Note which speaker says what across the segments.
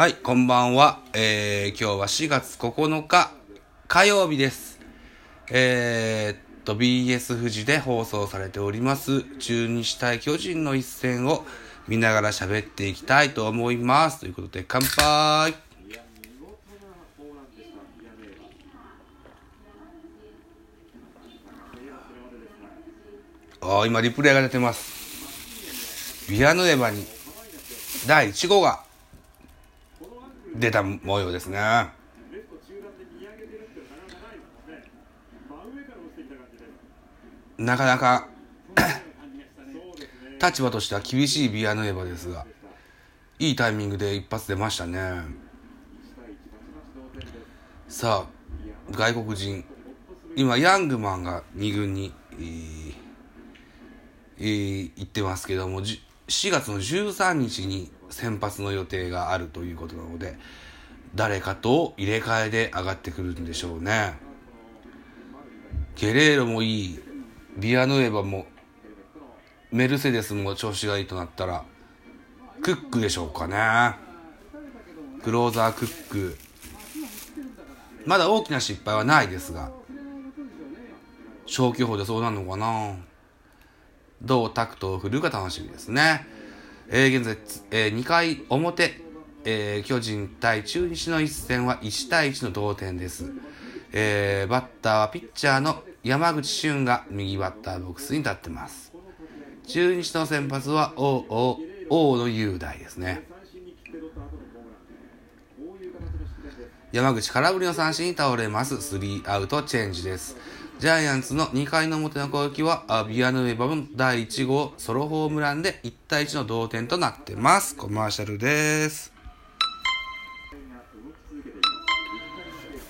Speaker 1: はい、こんばんは。えー、今日は4月9日火曜日です。えー、っと、BS 富士で放送されております、中日対巨人の一戦を見ながら喋っていきたいと思います。ということで、乾杯あー今、リプレイが出てます。ビアヌエバに第1号が出た模様ですね。なかなか 立場としては厳しいビアヌエバですが、いいタイミングで一発出ましたね。さあ、外国人、今、ヤングマンが2軍に、えー行ってますけども、4月の13日に先発の予定があるということなので、誰かと入れ替えで上がってくるんでしょうね。ゲレーロもいい、ビアヌエバも、メルセデスも調子がいいとなったら、クックでしょうかね。クローザークック。まだ大きな失敗はないですが、消去法でそうなるのかなどうタクトを振るか楽しみですね。えー現在、え2回表、えー巨人対中日の一戦は1対1の同点です。えーバッターはピッチャーの山口俊が右バッターボックスに立ってます。中日の先発は大大大野雄大ですね。山口空振りの三振に倒れます。スリーアウトチェンジです。ジャイアンツの2回の表の攻撃は、あビアヌエバの第1号ソロホームランで1対1の同点となってます。コマーシャルです。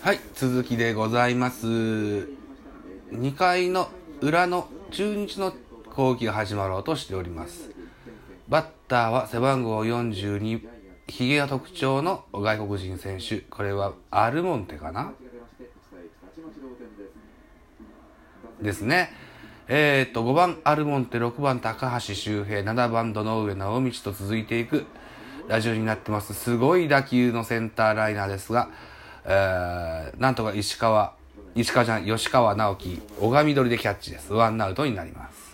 Speaker 1: はい、続きでございます。2回の裏の中日の攻撃が始まろうとしております。バッターは背番号42、ヒゲが特徴の外国人選手。これはアルモンテかな？ですね。えー、っと、5番アルモンテ、6番高橋周平、7番戸上直道と続いていくラジオになってます。すごい打球のセンターライナーですが、えー、なんとか石川、石川じゃん、吉川直樹、小上取りでキャッチです。ワンアウトになります。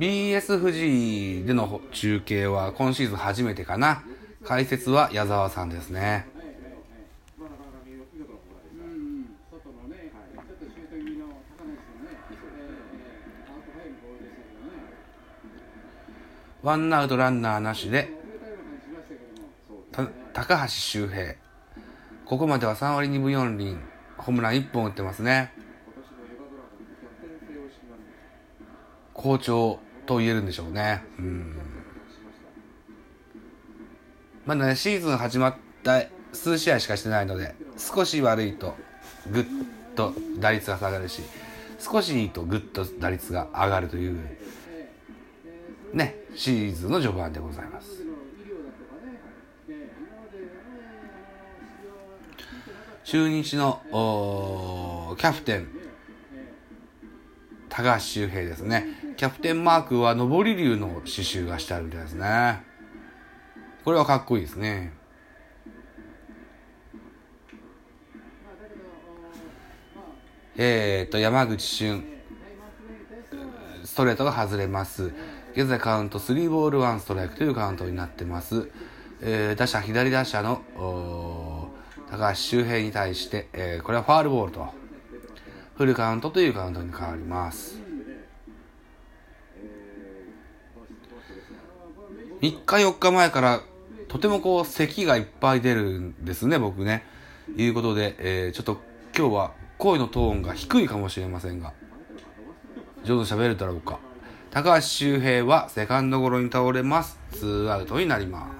Speaker 1: BS 富士での中継は今シーズン初めてかな。解説は矢沢さんですね。ワンアウトランナーなしで、た高橋周平。ここまでは3割2分4厘、ホームラン1本打ってますね。好調と言えるんでしょうね。うん。まだね、シーズン始まった数試合しかしてないので、少し悪いとぐっと打率が下がるし、少しいいとぐっと打率が上がるという、ね、シーズンの序盤でございます。中日のキャプテン、高橋周平ですね。キャプテンマークは上り竜の刺繍がしてあるみたいですね。これはかっこいいですね。えーと、山口俊、ストレートが外れます。現在カウント3ボール1ストライクというカウントになってます。えー打者、左打者の高橋周平に対して、えーこれはファールボールと、フルカウントというカウントに変わります。3日4日前からとてもこう咳がいっぱい出るんですね僕ね。いうことで、えーちょっと今日は声のトーンが低いかもしれませんが上手に喋れたらうか。高橋周平はセカンドゴロに倒れます。ツーアウトになります。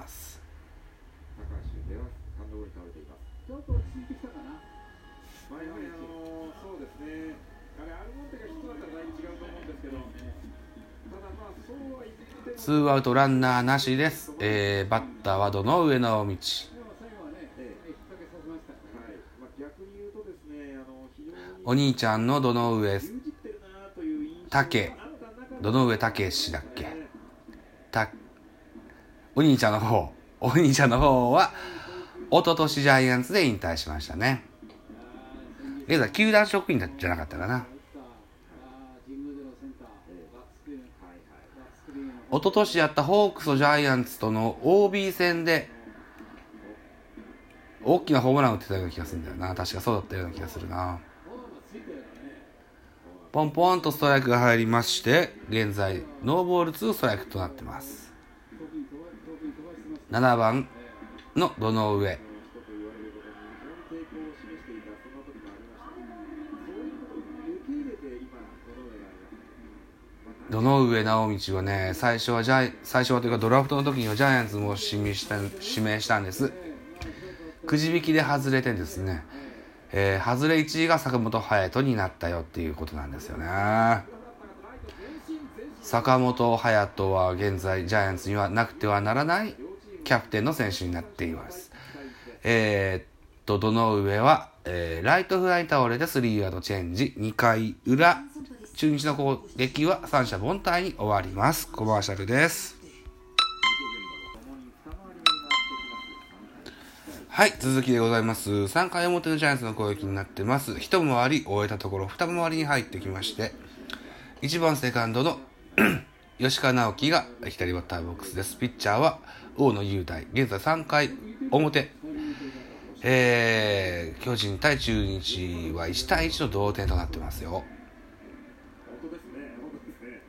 Speaker 1: ツーアウトランナーなしです、えーバッターはどの上直道、お兄ちゃんのどの上竹。どの上たけしだっけ？たお兄ちゃんの方。お兄ちゃんの方は一昨年ジャイアンツで引退しましたね。現在球団職員じゃなかったかな。一昨年やったホークスとジャイアンツとの OB 戦で大きなホームラン打ってたような気がするんだよな。確かそうだったような気がするな。ポンポンとストライクが入りまして現在ノーボール2ストライクとなってます。7番のどの上どの上直道はね最初はジャイ最初はというかドラフトの時にはジャイアンツも指名した指名したんです。くじ引きで外れてですね、えー外れ1位が坂本勇人になったよっていうことなんですよね。坂本勇人は現在ジャイアンツにはなくてはならないキャプテンの選手になっています。えーっとどの上は、えーライトフライ倒れでスリーアウトチェンジ2回裏中日の攻撃は三者凡退に終わりますコマーシャルですはい、続きでございます。3回表のジャイアンツの攻撃になってます。一回り終えたところ、二回りに入ってきまして、1番セカンドの 吉川直樹が左バッターボックスです。ピッチャーは大野雄大。現在3回表。えー、巨人対中日は1対1の同点となってますよ。
Speaker 2: 本当ですね本当ですね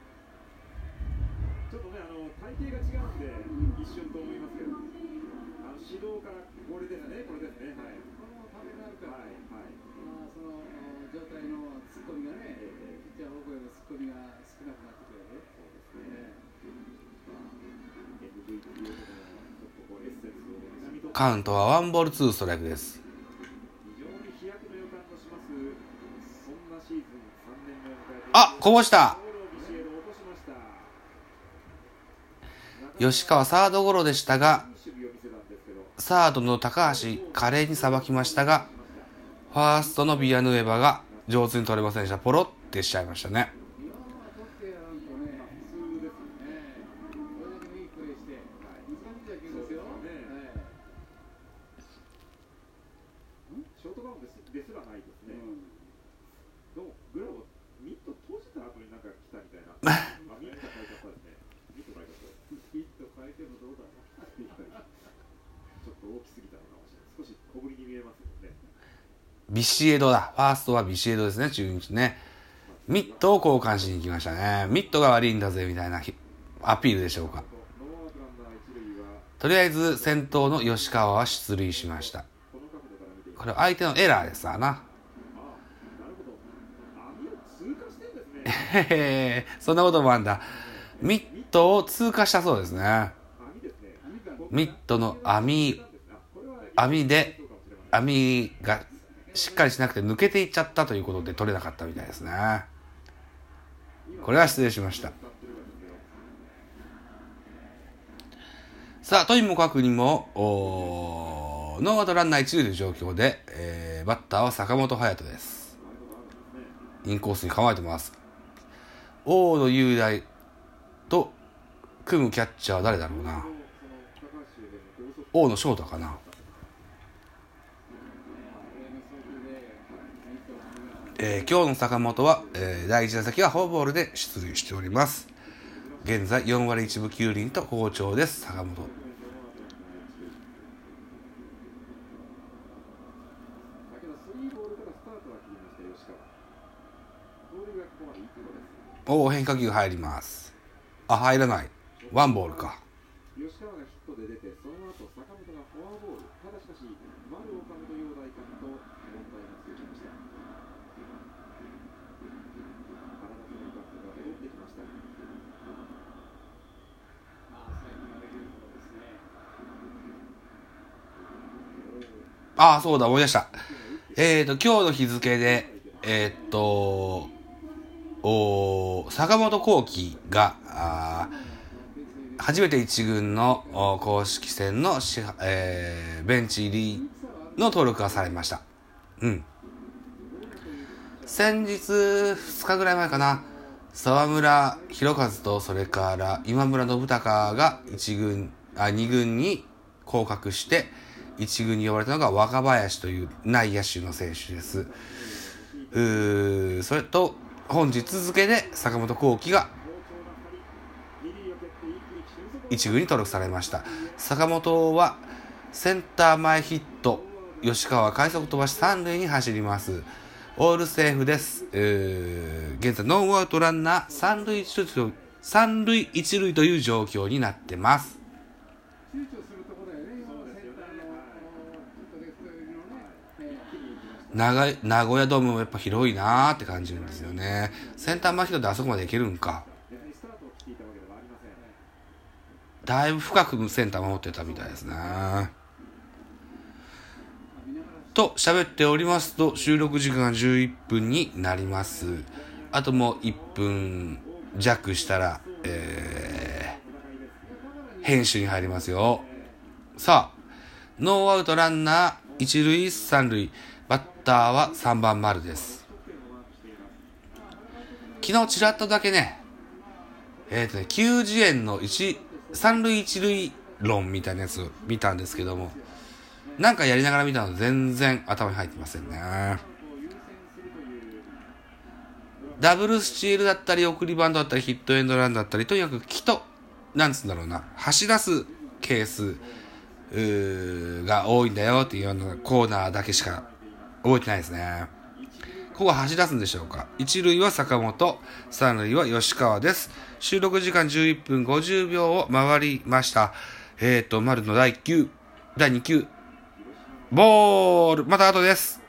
Speaker 2: ちょっとねあの体型が違うんで一瞬と思いますけどあの指導からこれですねこれですねはい
Speaker 3: このためになるから、
Speaker 2: はいはい
Speaker 3: まあ、その状態のツッコミがね、ピッチャー方向へのツッコミが少なくなってくれる。そうですね。
Speaker 1: カウントはワンボールツーストライクです。
Speaker 2: 非常に飛躍
Speaker 1: 吉川サードゴロでしたが、サードの高橋華麗にさばきましたが、ファーストのビアヌエバが上手に取れませんでした。ポロってしちゃいましたね。
Speaker 3: 今は取ってやらんとね、
Speaker 2: 普通ですよね
Speaker 3: ねこれだけのいいプレーして、難しい野球ですよ。
Speaker 2: そうですよね
Speaker 3: はい
Speaker 2: ショートバウンドですですらないですね、
Speaker 3: うん
Speaker 2: どうもグラブをミット閉じた後になんか来たみたいなあミット変えちゃったですねミット変えちゃったです
Speaker 3: ヒット変えてもどうだろう。
Speaker 2: ちょっと大きすぎたのかもしれない少し小ぶりに見えますよね
Speaker 1: ビシエドだ。ファーストはビシエドですね、中日ね。ミットを交換しに行きましたね。ミットが悪いんだぜ、みたいなアピールでしょうか。とりあえず先頭の吉川は出塁しました。
Speaker 2: こ
Speaker 1: れ相手のエラーですわな。
Speaker 2: ああなるほど網を通過してるんですね
Speaker 1: へへそんなこともあんだ。ミットを通過したそうですね。ミットの網、網で網がしっかりしなくて抜けていっちゃったということで取れなかったみたいですね。これは失礼しました。さあ、とにもかくにも、おーノーアウトランナー一塁という状況で、えーバッターは坂本勇人です。インコースに構えてます。大野雄大と組むキャッチャーは誰だろうな。大野翔太かな。えー今日の坂本は、えー第1打席はフォアボールで出塁しております。現在4割1分9厘と好調です、坂本。
Speaker 2: 先ほどスリーボールからスタートは切りました吉川盗塁がここまで1個です
Speaker 1: おお、変化球入ります。あ、入らない。ワンボールか。
Speaker 2: 吉川がヒットで出てその後坂本がフォアボールただしかし丸岡本陽大監と問題が続きました原田智監督が戻ってきました
Speaker 3: あ、
Speaker 1: あ、そうだ、思い出した。えっ、と、今日の日付で、えっ、と、お坂本幸輝が、あ初めて一軍のお公式戦のし、えーベンチ入りの登録がされました。うん。先日2日ぐらい前かな、沢村弘和とそれから今村信孝が一軍、あ、二軍に降格して、一軍に呼ばれたのが若林という内野手の選手です。うーそれと、本日付で坂本幸輝が一軍に登録されました。坂本はセンター前ヒット、吉川快速飛ばし三塁に走ります。オールセーフです。えー現在ノーアウトランナー三塁一塁と三塁一塁という状況になってます。長い名古屋ドームもやっぱ広いなーって感じるんですよね。センター前ヒットであそこまで行けるんか。だいぶ深くセンター守ってたみたいですね。と喋っておりますと収録時間が11分になります。あともう1分弱したら、えー、編集に入りますよ。さあ、ノーアウトランナー一塁三塁、バッターは3番丸です。昨日ちらっとだけね、えっ、とね、90円の一三塁一塁論みたいなやつを見たんですけども、なんかやりながら見たの全然頭に入ってませんね。ダブルスチールだったり、送りバントだったり、ヒットエンドランだったり、とにかく木と、なんつうんだろうな、走らすケースうが多いんだよっていうようなコーナーだけしか覚えてないですね。ここは走らすんでしょうか？一塁は坂本、三塁は吉川です。収録時間11分50秒を回りました。えっ、ー、と、丸の第9、第2球、ボール、また後です。